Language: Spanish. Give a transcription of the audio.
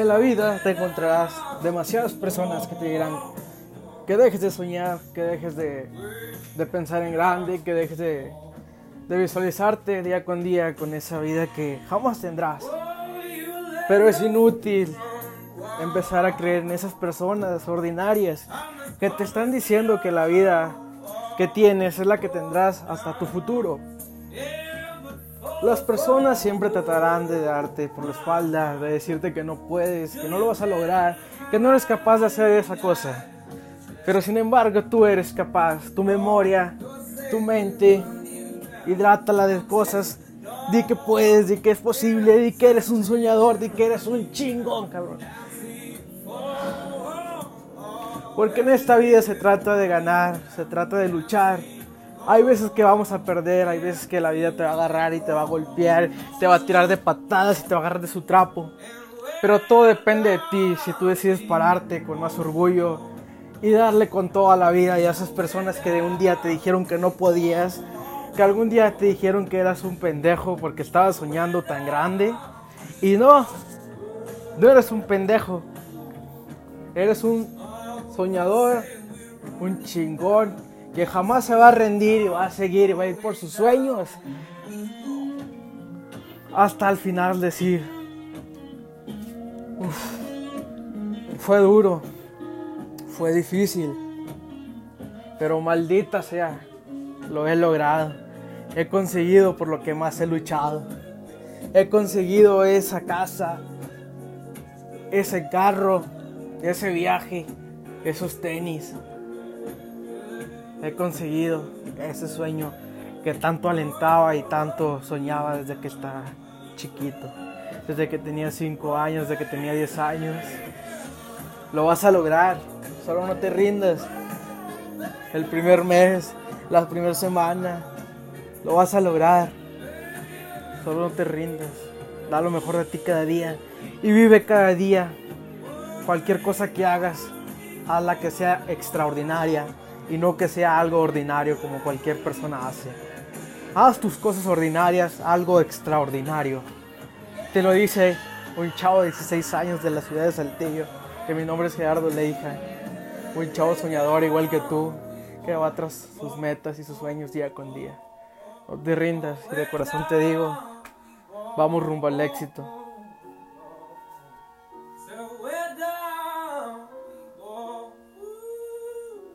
En la vida te encontrarás demasiadas personas que te dirán que dejes de soñar, que dejes de, de pensar en grande, que dejes de, de visualizarte día con día con esa vida que jamás tendrás. Pero es inútil empezar a creer en esas personas ordinarias que te están diciendo que la vida que tienes es la que tendrás hasta tu futuro. Las personas siempre tratarán de darte por la espalda, de decirte que no puedes, que no lo vas a lograr, que no eres capaz de hacer esa cosa. Pero sin embargo tú eres capaz, tu memoria, tu mente, hidrátala de cosas, di que puedes, di que es posible, di que eres un soñador, di que eres un chingón, cabrón. Porque en esta vida se trata de ganar, se trata de luchar. Hay veces que vamos a perder, hay veces que la vida te va a agarrar y te va a golpear, te va a tirar de patadas y te va a agarrar de su trapo. Pero todo depende de ti, si tú decides pararte con más orgullo y darle con toda la vida y a esas personas que de un día te dijeron que no podías, que algún día te dijeron que eras un pendejo porque estabas soñando tan grande. Y no, no eres un pendejo, eres un soñador, un chingón que jamás se va a rendir y va a seguir y va a ir por sus sueños hasta el final decir, fue duro, fue difícil, pero maldita sea, lo he logrado, he conseguido por lo que más he luchado, he conseguido esa casa, ese carro, ese viaje, esos tenis. He conseguido ese sueño que tanto alentaba y tanto soñaba desde que estaba chiquito. Desde que tenía 5 años, desde que tenía 10 años. Lo vas a lograr, solo no te rindas. El primer mes, la primera semana, lo vas a lograr. Solo no te rindas. Da lo mejor de ti cada día y vive cada día. Cualquier cosa que hagas, hazla que sea extraordinaria y no que sea algo ordinario como cualquier persona hace. Haz tus cosas ordinarias algo extraordinario. Te lo dice un chavo de 16 años de la ciudad de Saltillo, que mi nombre es Gerardo Leija. Un chavo soñador igual que tú, que va tras sus metas y sus sueños día con día. No te rindas y de corazón te digo, vamos rumbo al éxito.